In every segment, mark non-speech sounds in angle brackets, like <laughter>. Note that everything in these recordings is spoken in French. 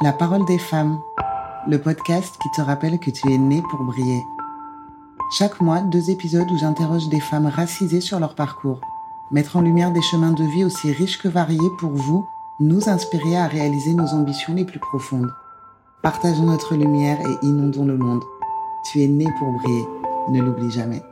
La parole des femmes, le podcast qui te rappelle que tu es né pour briller. Chaque mois, deux épisodes où j'interroge des femmes racisées sur leur parcours. Mettre en lumière des chemins de vie aussi riches que variés pour vous, nous inspirer à réaliser nos ambitions les plus profondes. Partageons notre lumière et inondons le monde. Tu es né pour briller, ne l'oublie jamais.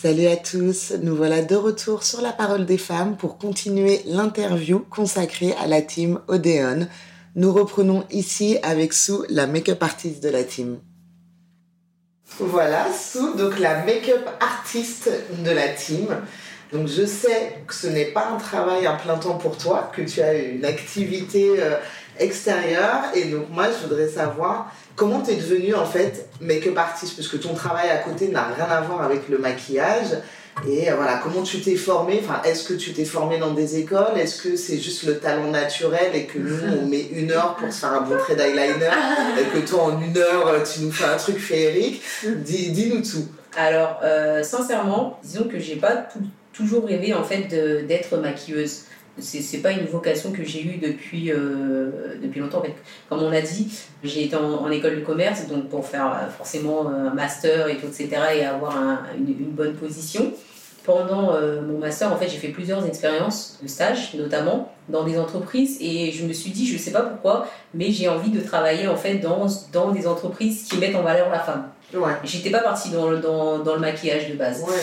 Salut à tous, nous voilà de retour sur la parole des femmes pour continuer l'interview consacrée à la team Odeon. Nous reprenons ici avec Sue, la make-up artiste de la team. Voilà, Sue, donc la make-up artiste de la team. Donc je sais que ce n'est pas un travail à plein temps pour toi, que tu as une activité euh, extérieure. Et donc moi, je voudrais savoir comment tu es devenue en fait make-up artiste, parce que ton travail à côté n'a rien à voir avec le maquillage. Et euh, voilà, comment tu t'es formée? Enfin, Est-ce que tu t'es formée dans des écoles? Est-ce que c'est juste le talent naturel et que nous, on met une heure pour se faire un bon trait d'eyeliner et que toi, en une heure, tu nous fais un truc féerique? Dis-nous tout. Alors, euh, sincèrement, disons que j'ai pas toujours rêvé en fait d'être maquilleuse c'est pas une vocation que j'ai eue depuis, euh, depuis longtemps. Comme on l'a dit, j'ai été en, école de commerce, donc pour faire euh, forcément un master et tout, etc., et avoir une, une, bonne position. Pendant euh, mon master, en fait, j'ai fait plusieurs expériences de stage, notamment dans des entreprises, et je me suis dit, je sais pas pourquoi, mais j'ai envie de travailler en fait dans, dans des entreprises qui mettent en valeur la femme. Ouais. J'étais pas partie dans, dans, dans, le maquillage de base. Ouais.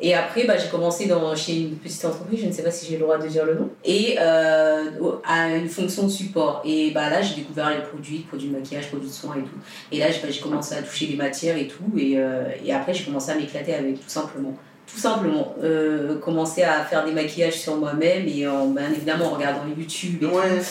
Et après, bah, j'ai commencé dans, chez une petite entreprise, je ne sais pas si j'ai le droit de dire le nom, et euh, à une fonction de support. Et bah, là, j'ai découvert les produits, produits de maquillage, produits de soins et tout. Et là, j'ai commencé à toucher les matières et tout. Et, euh, et après, j'ai commencé à m'éclater avec tout simplement. Tout simplement, euh, commencer à faire des maquillages sur moi-même et en, bien évidemment en regardant YouTube et Ouais. tout.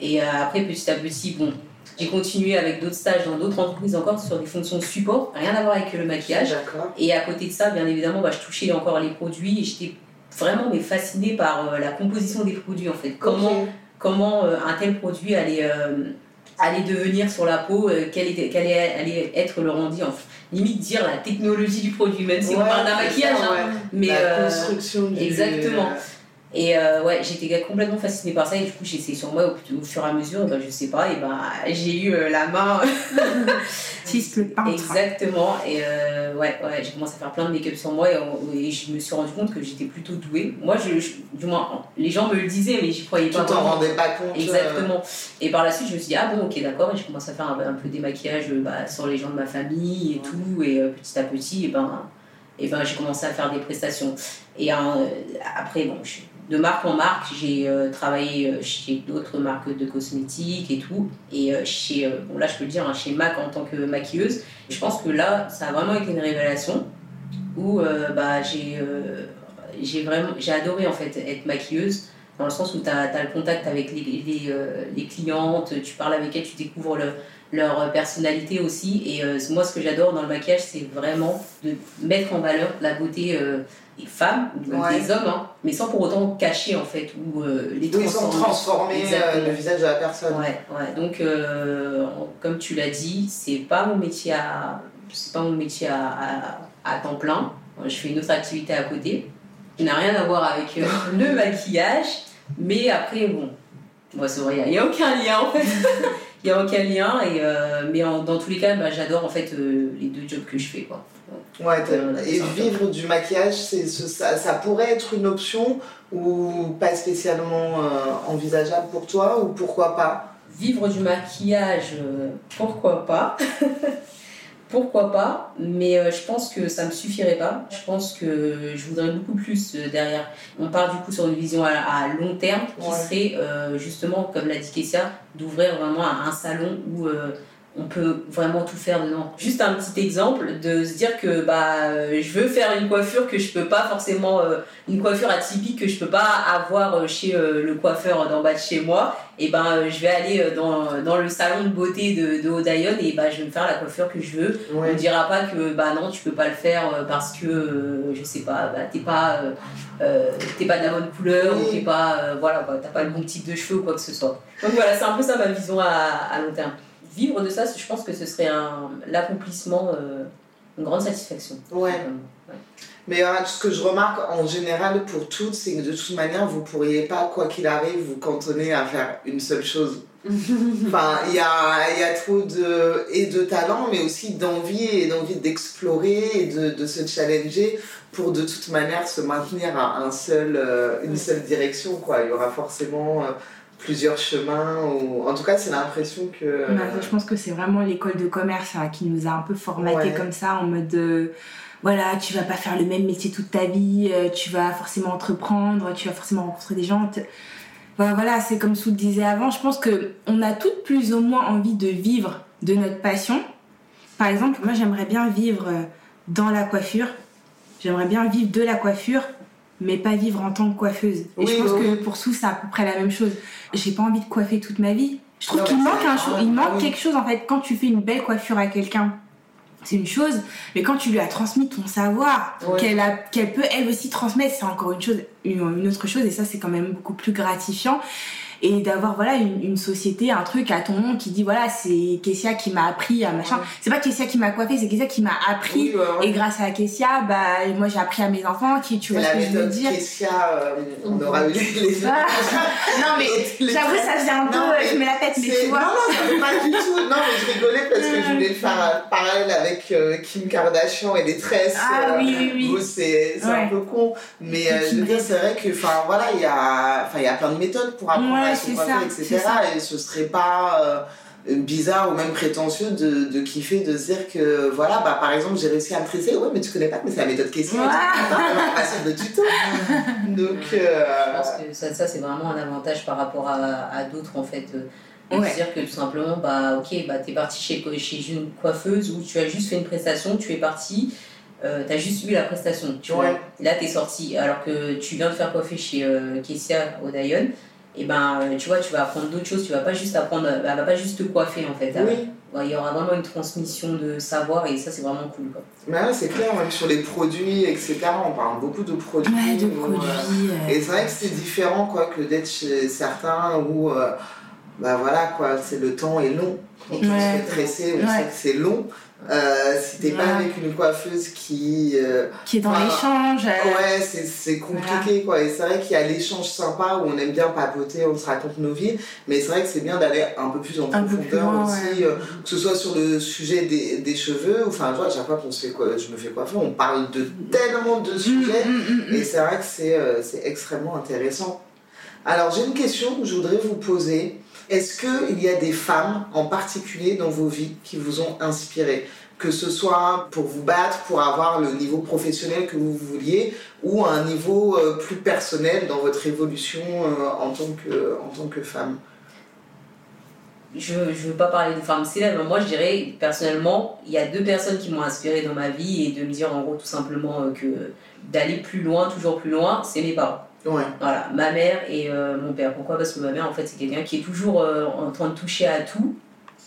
Et euh, après, petit à petit, bon, j'ai continué avec d'autres stages dans d'autres entreprises encore sur des fonctions de support, rien à voir avec le maquillage. Et à côté de ça, bien évidemment, bah, je touchais encore les produits et j'étais vraiment mais fascinée par euh, la composition des produits en fait. Comment, euh, un tel produit allait, euh, allait devenir sur la peau, quel, était, quel allait, allait être le rendu, en limite dire la technologie du produit, même si on parle d'un maquillage. ça, hein. mais, la construction du... exactement. Et euh, ouais, j'étais complètement fascinée par ça et du coup j'ai essayé sur moi au, au fur et à mesure, et ben, je sais pas, et ben j'ai eu euh, la main <laughs> Artiste, le peintre. Exactement. Et euh, ouais, ouais, j'ai commencé à faire plein de make-up sur moi et, et je me suis rendu compte que j'étais plutôt douée. Moi, je, je- du moins, les gens me le disaient, mais j'y croyais Tu pas. t'en vraiment. rendais pas compte euh, Exactement. Et par la suite, je me suis dit, ah bon, ok, d'accord. Et j'ai commencé à faire un, un peu des maquillages bah, sur les gens de ma famille et tout. Et euh, petit à petit, et ben, et ben, j'ai commencé à faire des prestations. Et euh, après, bon, je- de marque en marque, j'ai euh, travaillé euh, chez d'autres marques de cosmétiques et tout. Et euh, chez, bon là, je peux le dire, hein, chez MAC en tant que maquilleuse. Je pense que là, ça a vraiment été une révélation où bah, j'ai adoré en fait être maquilleuse dans le sens où tu as, le contact avec les, les, les clientes, tu parles avec elles, tu découvres le- leur personnalité aussi. Et euh, moi, ce que j'adore dans le maquillage, c'est vraiment de mettre en valeur la beauté euh, des femmes, Ouais. des hommes, hein, mais sans pour autant cacher en fait, ou euh, les Ils sont transformer. euh, le visage de la personne. Ouais, ouais. Donc, euh, comme tu l'as dit, c'est pas mon métier à, c'est pas mon métier à, à, à temps plein. Je fais une autre activité à côté qui n'a rien à voir avec <laughs> le maquillage, mais après, bon, moi, c'est vrai, il n'y a, aucun lien en fait. <laughs> Il n'y a aucun lien, et, euh, mais en- dans tous les cas, bah, j'adore en fait euh, les deux jobs que je fais. Quoi. Ouais, Euh, et vivre du maquillage, c'est, ce- ça, ça pourrait être une option ou pas spécialement envisageable pour toi ou pourquoi pas? Vivre du maquillage, pourquoi pas? <laughs> Pourquoi pas Mais euh, je pense que ça me suffirait pas. Je pense que je voudrais beaucoup plus euh, derrière. On part du coup sur une vision à, à long terme qui Ouais. serait euh, justement, comme l'a dit Kessia, d'ouvrir vraiment un, un salon où euh, on peut vraiment tout faire dedans. Juste un petit exemple de se dire que bah, euh, je veux faire une coiffure que je peux pas forcément, euh, une coiffure atypique que je peux pas avoir euh, chez euh, le coiffeur d'en bas de chez moi et ben euh, je vais aller dans, dans le salon de beauté de, de Odayon et ben je vais me faire la coiffure que je veux. On ne dira pas que bah non tu peux pas le faire parce que euh, je sais pas bah, t'es pas t'es pas de la bonne couleur Oui. ou t'es pas voilà t'as pas le bon type de cheveux ou quoi que ce soit. Donc voilà c'est un peu ça ma vision à, à long terme. Vivre de ça, je pense que ce serait l'accomplissement, une grande satisfaction. Ouais. Mais euh, ce que je remarque en général pour toutes, c'est que de toute manière, vous ne pourriez pas, quoi qu'il arrive, vous cantonner à faire une seule chose. <laughs> enfin, il y a, y a trop de, et de talent, mais aussi d'envie et d'envie d'explorer et de, de, se challenger pour de toute manière se maintenir à un seul, euh, une seule direction. Quoi. Il y aura forcément euh, plusieurs chemins. Ou... En tout cas, c'est l'impression que... Bah, je pense que c'est vraiment l'école de commerce hein, qui nous a un peu formaté comme ça, en mode... De voilà, tu vas pas faire le même métier toute ta vie, euh, tu vas forcément entreprendre, tu vas forcément rencontrer des gens. voilà, c'est comme Sou disait avant, je pense que on a toutes plus ou moins envie de vivre de notre passion. Par exemple, moi j'aimerais bien vivre euh, dans la coiffure. J'aimerais bien vivre de la coiffure, mais pas vivre en tant que coiffeuse. Et je pense que pour Sou, c'est à peu près la même chose. J'ai pas envie de coiffer toute ma vie. Je trouve qu'il manque, un, il manque quelque chose en fait quand tu fais une belle coiffure à quelqu'un c'est une chose, mais quand tu lui as transmis ton savoir, qu'elle qu'elle peut elle aussi transmettre, c'est encore une chose, une, autre chose, et ça c'est quand même beaucoup plus gratifiant et d'avoir voilà une, une, société un truc à ton nom qui dit voilà c'est Kessia qui m'a appris à machin. C'est pas Kessia qui m'a coiffé c'est Kessia qui m'a appris. Et grâce à Kessia bah moi j'ai appris à mes enfants qui tu vois ce que je veux dire? Kessia euh, on aura eu les <laughs> non mais j'avoue ça vient un peu je mets la tête mais tu vois. non non pas du tout. Non mais je rigolais parce que je voulais faire un parallèle avec euh, Kim Kardashian et les tresses ah oui oui oui. c'est un peu con mais euh, je veux dire c'est vrai que enfin voilà il y a enfin il y a plein de méthodes pour apprendre etc. Et ce serait pas euh, bizarre ou même prétentieux de, de, kiffer, de se dire que, voilà, bah, par exemple, j'ai réussi à me tresser. Ouais, mais tu connais pas, mais c'est la méthode question. Ouais. de tuto. <laughs> Donc. Euh, Je pense que ça, ça c'est vraiment un avantage par rapport à, à d'autres, en fait. Euh, C'est-à-dire que tout simplement, bah, ok, bah, tu es parti chez, chez une coiffeuse où tu as juste fait une prestation, tu es parti. Euh, tu as juste eu la prestation, tu vois. Là, tu es sorti, alors que tu viens de faire coiffer chez euh, Kessia au Dayon et ben euh, tu vois tu vas apprendre d'autres choses tu vas pas juste apprendre elle va pas juste te coiffer en fait il y aura vraiment une transmission de savoir et ça c'est vraiment cool quoi. Mais c'est clair même sur les produits etc on parle beaucoup de produits, ouais, de produits euh, et c'est vrai que c'est différent quoi que d'être chez certains où euh, bah voilà quoi c'est le temps est long. Quand on se fait tresser on sait que c'est long euh, si t'es pas avec une coiffeuse qui. Euh, qui est dans l'échange. Euh, ouais, c'est compliqué quoi. Et c'est vrai qu'il y a l'échange sympa où on aime bien papoter, on se raconte nos vies. Mais c'est vrai que c'est bien d'aller un peu plus en profondeur aussi. que ce soit sur le sujet des, des cheveux. Enfin, vois, à chaque fois qu'on se fait quoi, je me fais coiffer, on parle de tellement de sujets. Mm, mm, mm, et c'est vrai que c'est extrêmement intéressant. Alors, j'ai une question que je voudrais vous poser. Est-ce qu'il y a des femmes en particulier dans vos vies qui vous ont inspiré? Que ce soit pour vous battre, pour avoir le niveau professionnel que vous vouliez, ou un niveau euh, plus personnel dans votre évolution euh, en, tant que, en tant que femme? Je ne veux pas parler de femmes célèbres, moi je dirais personnellement, il y a deux personnes qui m'ont inspiré dans ma vie et de me dire en gros tout simplement euh, que d'aller plus loin, toujours plus loin, c'est mes parents. Voilà, ma mère et euh, mon père. Pourquoi? Parce que ma mère, en fait, c'est quelqu'un qui est toujours euh, en train de toucher à tout,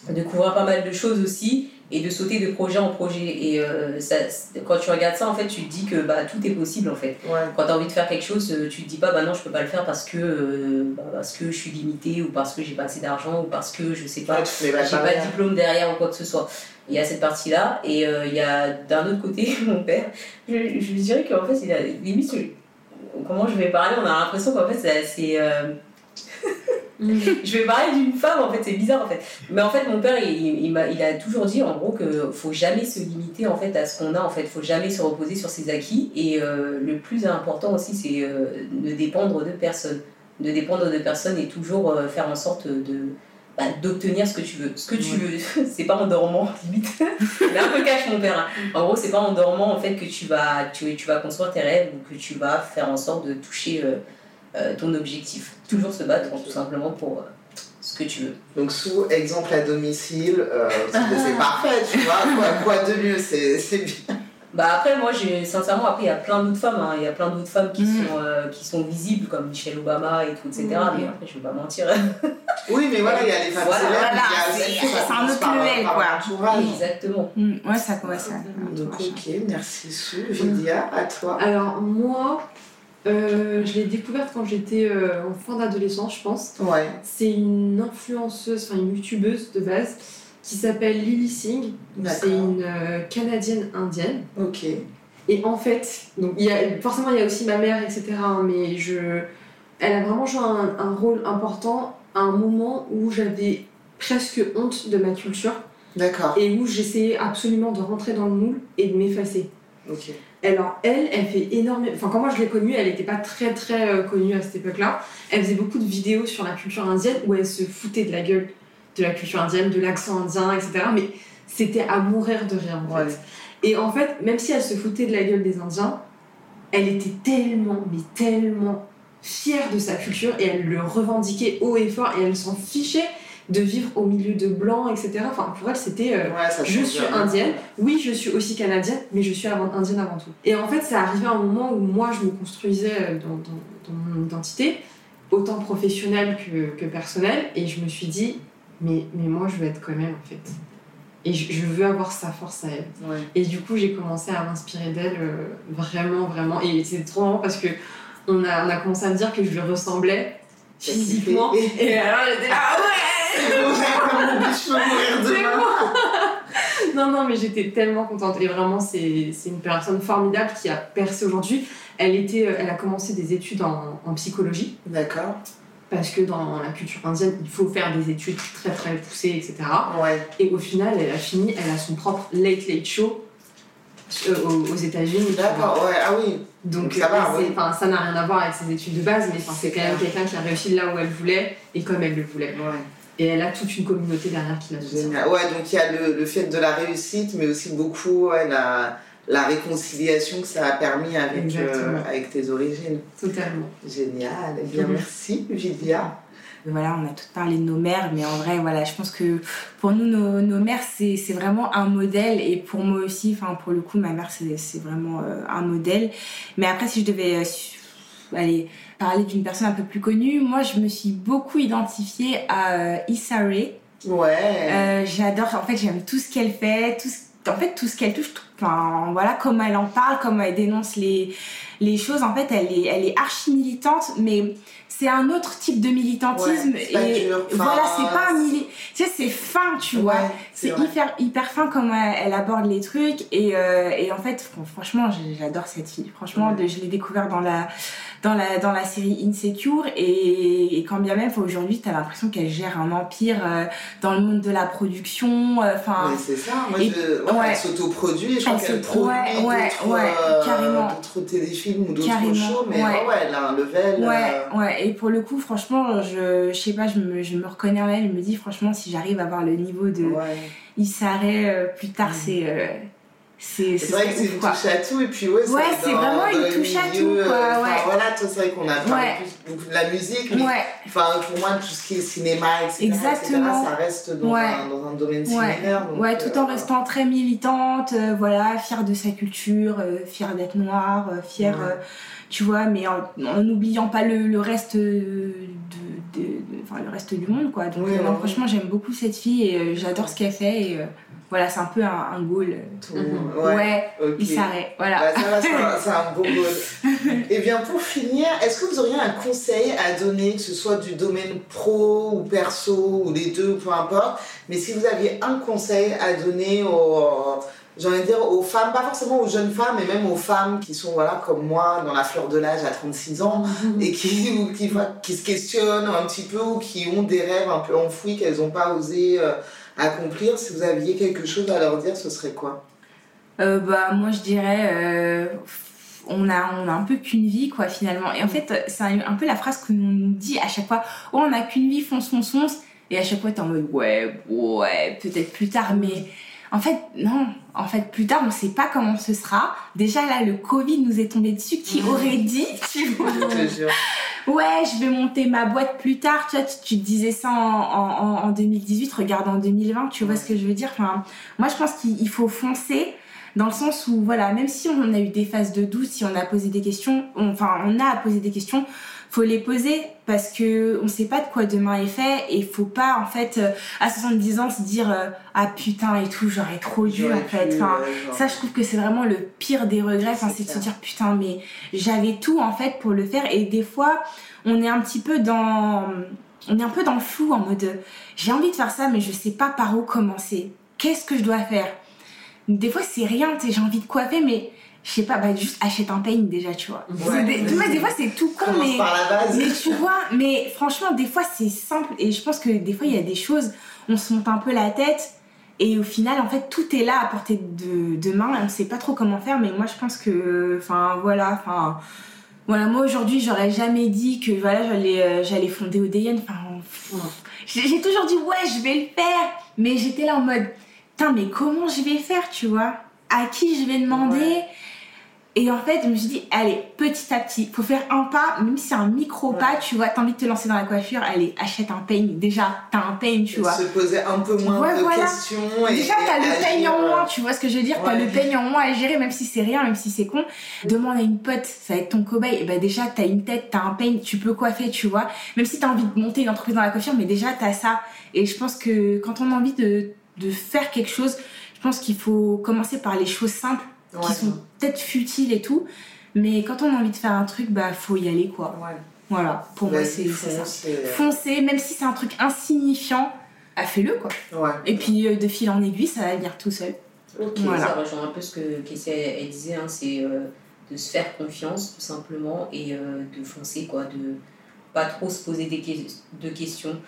de découvrir pas mal de choses aussi et de sauter de projet en projet. Et euh, ça, quand tu regardes ça, en fait, tu te dis que bah, tout est possible, en fait. Quand tu as envie de faire quelque chose, tu te dis pas, bah non, je peux pas le faire parce que, bah, parce que je suis limité ou parce que j'ai pas assez d'argent ou parce que je sais pas, j'ai pas de diplôme derrière ou quoi que ce soit. Il y a cette partie-là. Et il y a d'un autre côté, <laughs> mon père, je, je dirais qu'en fait, il a limite comment je vais parler, on a l'impression qu'en fait, c'est. Euh, <laughs> <laughs> je vais parler d'une femme, en fait, c'est bizarre en fait. Mais en fait, mon père, il, il, il a toujours dit en gros qu'il faut jamais se limiter en fait à ce qu'on a, en fait, faut jamais se reposer sur ses acquis. Et euh, le plus important aussi, c'est euh, de dépendre de personne. De dépendre de personne et toujours faire en sorte de, bah, d'obtenir ce que tu veux. Ce que tu veux, <laughs> c'est pas en dormant, <laughs> limite. Il est un peu cash, mon père. Hein. En gros, c'est pas en dormant en fait que tu vas, tu, tu vas construire tes rêves ou que tu vas faire en sorte de toucher euh, euh, ton objectif. Toujours se battre, tout simplement pour euh, ce que tu veux. Donc, sous exemple à domicile, c'est parfait, tu vois. Quoi, quoi de mieux, c'est bien. Bah après, moi, j'ai sincèrement, après, il y a plein d'autres femmes, hein. il y a plein d'autres femmes qui, mm. sont, euh, qui sont visibles, comme Michelle Obama et tout, etc. Mm. Mais après, je vais pas mentir. <laughs> oui, mais voilà, il y a les femmes voilà, célèbres, c'est un autre level, quoi. Exactement. Mm. Ouais, ça commence à. Donc, ok, merci Sue. Vidia, à toi. Alors, moi, euh, je l'ai découverte quand j'étais euh, en fin d'adolescence, je pense. Ouais. C'est une influenceuse, enfin une youtubeuse de base qui s'appelle Lily Singh. C'est une euh, Canadienne indienne. Ok. Et en fait, donc il y a, forcément il y a aussi ma mère, etc. hein, mais je, elle a vraiment joué un, un rôle important à un moment où j'avais presque honte de ma culture D'accord. et où j'essayais absolument de rentrer dans le moule et de m'effacer. Ok. Alors elle, elle fait énormément. Enfin, quand moi je l'ai connue, elle n'était pas très très euh, connue à cette époque-là. Elle faisait beaucoup de vidéos sur la culture indienne où elle se foutait de la gueule de la culture indienne, de l'accent indien, etc. Mais c'était à mourir de rire en fait. Et en fait, même si elle se foutait de la gueule des Indiens, elle était tellement, mais tellement fière de sa culture et elle le revendiquait haut et fort et elle s'en fichait de vivre au milieu de blancs, etc. Enfin, pour elle, c'était euh, Ouais, je suis bien. indienne, oui, je suis aussi canadienne, mais je suis avant- indienne avant tout. Et en fait, ça arrivait à un moment où moi, je me construisais euh, dans, dans- dans mon identité, autant professionnelle que, que personnelle, et je me suis dit, mais, mais moi, je veux être comme elle, en fait. Et je, je veux avoir sa force à elle. Ouais. Et du coup, j'ai commencé à m'inspirer d'elle euh, vraiment, vraiment. Et c'est trop marrant parce que on a, on a commencé à me dire que je lui ressemblais physiquement. Et alors, j'étais là, ah ouais je peux mourir demain. <laughs> Non, non, mais j'étais tellement contente. Et vraiment, c'est une personne formidable qui a percé aujourd'hui. Elle, était, euh, elle a commencé des études en, en psychologie, D'accord. Parce que dans la culture indienne, il faut faire des études très très poussées, etc. Ouais. Et au final, elle a fini, elle a son propre Late Late Show euh, aux, aux États-Unis. D'accord, ouais, ah oui. Donc, Donc ça n'a rien à voir avec ses études de base, mais c'est quand même quelqu'un qui a réussi là où elle voulait et comme elle le voulait. Ouais, Et elle a toute une communauté derrière qui la soutient. Ouais, donc il y a le, le fait de la réussite, mais aussi beaucoup ouais, la, la réconciliation que ça a permis avec, euh, avec tes origines. Totalement. Génial. Eh bien, Mhm. merci, Julia. Voilà, on a tout parlé de nos mères, mais en vrai, voilà, je pense que pour nous, nos, nos mères, c'est vraiment un modèle. Et pour moi aussi, enfin, pour le coup, ma mère, c'est vraiment euh, un modèle. Mais après, si je devais euh, aller parler d'une personne un peu plus connue, moi, je me suis beaucoup identifiée à Issa Rae. Ouais. J'adore, en fait, j'aime tout ce qu'elle fait, tout ce, en fait, tout ce qu'elle touche, tout- enfin, voilà, comment elle en parle, comment elle dénonce les, les choses. En fait, elle est, elle est archi militante, mais c'est un autre type de militantisme. Ouais, et dur, voilà, c'est pas un mili... Tu sais, c'est fin, tu vois. C'est hyper, hyper fin comment elle, elle aborde les trucs. Et, euh, et en fait, fran- franchement, j'adore cette fille. Franchement, Ouais. je l'ai découvert dans la, dans, la, dans la série Insecure. Et, et quand bien même, aujourd'hui, t'as l'impression qu'elle gère un empire euh, dans le monde de la production. euh, Enfin, c'est ça. Moi, Et- je. Elle s'autoproduit Elle se- ouais, ouais, ouais, euh, carrément. d'autres téléfilms ou d'autres shows, mais ouais. ouais, ouais, elle a un level. Ouais, euh, ouais, et pour le coup, franchement, je, je sais pas, je me, je me reconnais en elle, je me dis, franchement, si j'arrive à avoir le niveau de ouais. Issa Rae, euh, plus tard, c'est. C'est C'est ce vrai que c'est une quoi. touche à tout, et puis ouais, Ouais, c'est vraiment une touche à tout, quoi, euh, ouais. Voilà, c'est vrai qu'on a parlé Ouais. plus beaucoup de la musique, mais enfin, pour moi, tout ce qui est cinéma, etc., Exactement. etc., ça reste dans, un, dans un domaine similaire. donc, ouais, tout en euh, restant très militante, euh, voilà, fière de sa culture, fière d'être noire, fière, tu vois, mais en en n'oubliant pas le, le reste de, de- de- le reste du monde, quoi. Donc, non, franchement, j'aime beaucoup cette fille et j'adore ce qu'elle fait et voilà, c'est un peu un, un goal. tout- Mhm. ouais, Ouais, ok. il s'arrête, voilà. Bah, ça va, <laughs> c'est un, un beau goal. Et bien pour finir, est-ce que vous auriez un conseil à donner, que ce soit du domaine pro ou perso ou les deux, peu importe, mais si vous aviez un conseil à donner aux, j'ai envie de dire aux femmes, pas forcément aux jeunes femmes, mais même aux femmes qui sont voilà comme moi dans la fleur de l'âge à 36 ans et qui, ou qui se questionnent un petit peu ou qui ont des rêves un peu enfouis qu'elles n'ont pas osé euh, accomplir, si vous aviez quelque chose à leur dire, ce serait quoi? Euh, bah moi je dirais euh, on a on a un peu qu'une vie quoi finalement. Et en fait c'est un, peu la phrase qu'on nous dit à chaque fois oh on a qu'une vie fonce fonce fonce! Et à chaque fois t'es en mode ouais ouais peut-être plus tard mais en fait non en fait plus tard on sait pas comment ce sera déjà là le covid nous est tombé dessus qui aurait dit tu vois Je te jure. ouais, je vais monter ma boîte plus tard. Tu vois, tu, tu te disais ça en, en, en 2018, regarde en 2020, tu vois Ouais. ce que je veux dire enfin, Moi, je pense qu'il il faut foncer dans le sens où, voilà, même si on a eu des phases de doute, si on a posé des questions, on- enfin, on a à poser des questions, faut les poser parce que on sait pas de quoi demain est fait et faut pas, en fait, euh, à 70 ans, se dire euh, ah putain et tout, j'aurais trop dû, en fait. Enfin, ça, je trouve que c'est vraiment le pire des regrets. Enfin, C'est de se dire putain, mais j'avais tout en fait pour le faire. Et des fois, on est un petit peu dans on est un peu dans le flou en mode j'ai envie de faire ça, mais je sais pas par où commencer. Qu'est-ce que je dois faire? Des fois, c'est rien, j'ai envie de coiffer, mais je sais pas, bah juste achète un peigne déjà, tu vois. Des, tu vois, des fois c'est tout con, mais, mais tu vois, mais franchement, des fois c'est simple et je pense que des fois il y a des choses, on se monte un peu la tête et au final, en fait, tout est là à portée de, de main. On sait pas trop comment faire, mais moi je pense que, enfin voilà, enfin. Voilà, moi aujourd'hui, j'aurais jamais dit que voilà, j'allais euh, j'allais fonder ODN. Enfin, j'ai toujours dit ouais, je vais le faire, mais j'étais là en mode, putain, mais comment je vais faire, tu vois? À qui je vais demander? Et en fait, je me suis dit, allez, petit à petit, faut faire un pas, même si c'est un micro pas, tu vois, t'as envie de te lancer dans la coiffure, allez, achète un peigne. Déjà, t'as un peigne, tu vois. Se poser un peu moins de questions. Et, Déjà, t'as le peigne en moins, tu vois ce que je veux dire T'as le peigne en moins à gérer, même si c'est rien, même si c'est con. Demande à une pote, ça va être ton cobaye. Et bah, déjà, t'as une tête, t'as un peigne, tu peux coiffer, tu vois. Même si t'as envie de monter une entreprise dans la coiffure, mais déjà, t'as ça. Et je pense que quand on a envie de, de faire quelque chose, je pense qu'il faut commencer par les choses simples, qui sont peut-être futiles et tout mais quand on a envie de faire un truc, bah faut y aller quoi. Voilà, pour moi c'est ça. Foncer, même si c'est un truc insignifiant, ah, fais-le quoi. Et puis euh, de fil en aiguille, ça va venir tout seul. Ok, ça rejoint un peu ce que Kessia disait, hein, c'est euh, de se faire confiance tout simplement et euh, de foncer quoi, de pas trop se poser des de questions.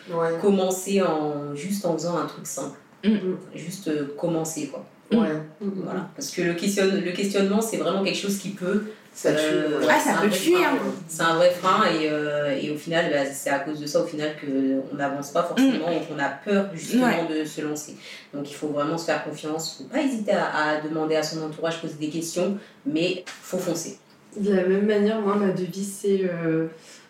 Commencer en, juste en faisant un truc simple. Mm. Juste commencer quoi. Voilà. Parce que le, le questionnement, c'est vraiment quelque chose qui peut ça euh, ah, ça peut tuer. Hein. C'est un vrai frein et, euh, et au final, bah, c'est à cause de ça au final qu'on n'avance pas forcément mm. qu'on a peur justement de se lancer. Donc il faut vraiment se faire confiance, il ne faut pas hésiter à, demander à son entourage, poser des questions, mais faut foncer. De la même manière, moi, ma devise, c'est euh,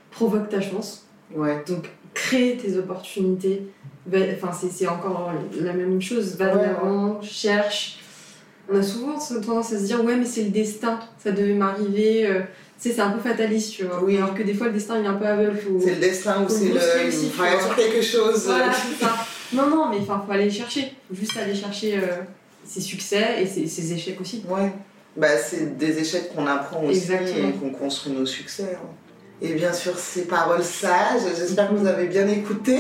provoque ta chance. Ouais. Donc crée tes opportunités. Enfin, c'est encore la même chose. Va de cherche on a souvent tendance à se dire ouais mais c'est le destin, ça devait m'arriver. Euh, tu sais, c'est un peu fataliste, tu vois. Oui. Alors que des fois le destin il est un peu aveugle. C'est le destin ou c'est le. Il faut sur quelque chose. Voilà, c'est ça. Non, non, mais il faut aller chercher. faut juste aller chercher euh, ses succès et ses, échecs aussi. Ouais. Bah, c'est des échecs qu'on apprend aussi et qu'on construit nos succès. Hein. Et bien sûr, ces paroles sages, j'espère que vous avez bien écouté.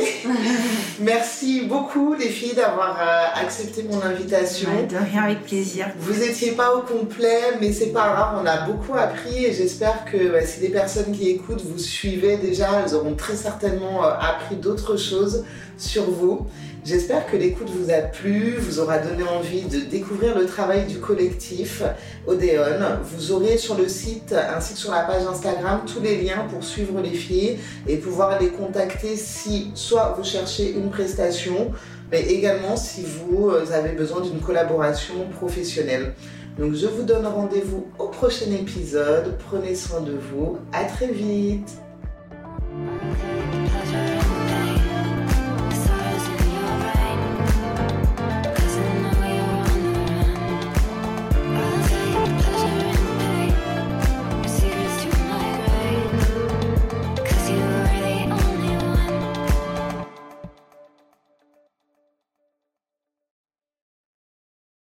<laughs> Merci beaucoup les filles d'avoir euh, accepté mon invitation. de rien, avec plaisir. Vous n'étiez pas au complet, mais c'est pas grave, on a beaucoup appris et j'espère que bah, si des personnes qui écoutent vous suivez déjà, elles auront très certainement euh, appris d'autres choses sur vous. J'espère que l'écoute vous a plu, vous aura donné envie de découvrir le travail du collectif Odéon. Vous aurez sur le site ainsi que sur la page Instagram tous les liens pour suivre les filles et pouvoir les contacter si soit vous cherchez une prestation, mais également si vous avez besoin d'une collaboration professionnelle. Donc je vous donne rendez-vous au prochain épisode. Prenez soin de vous. À très vite.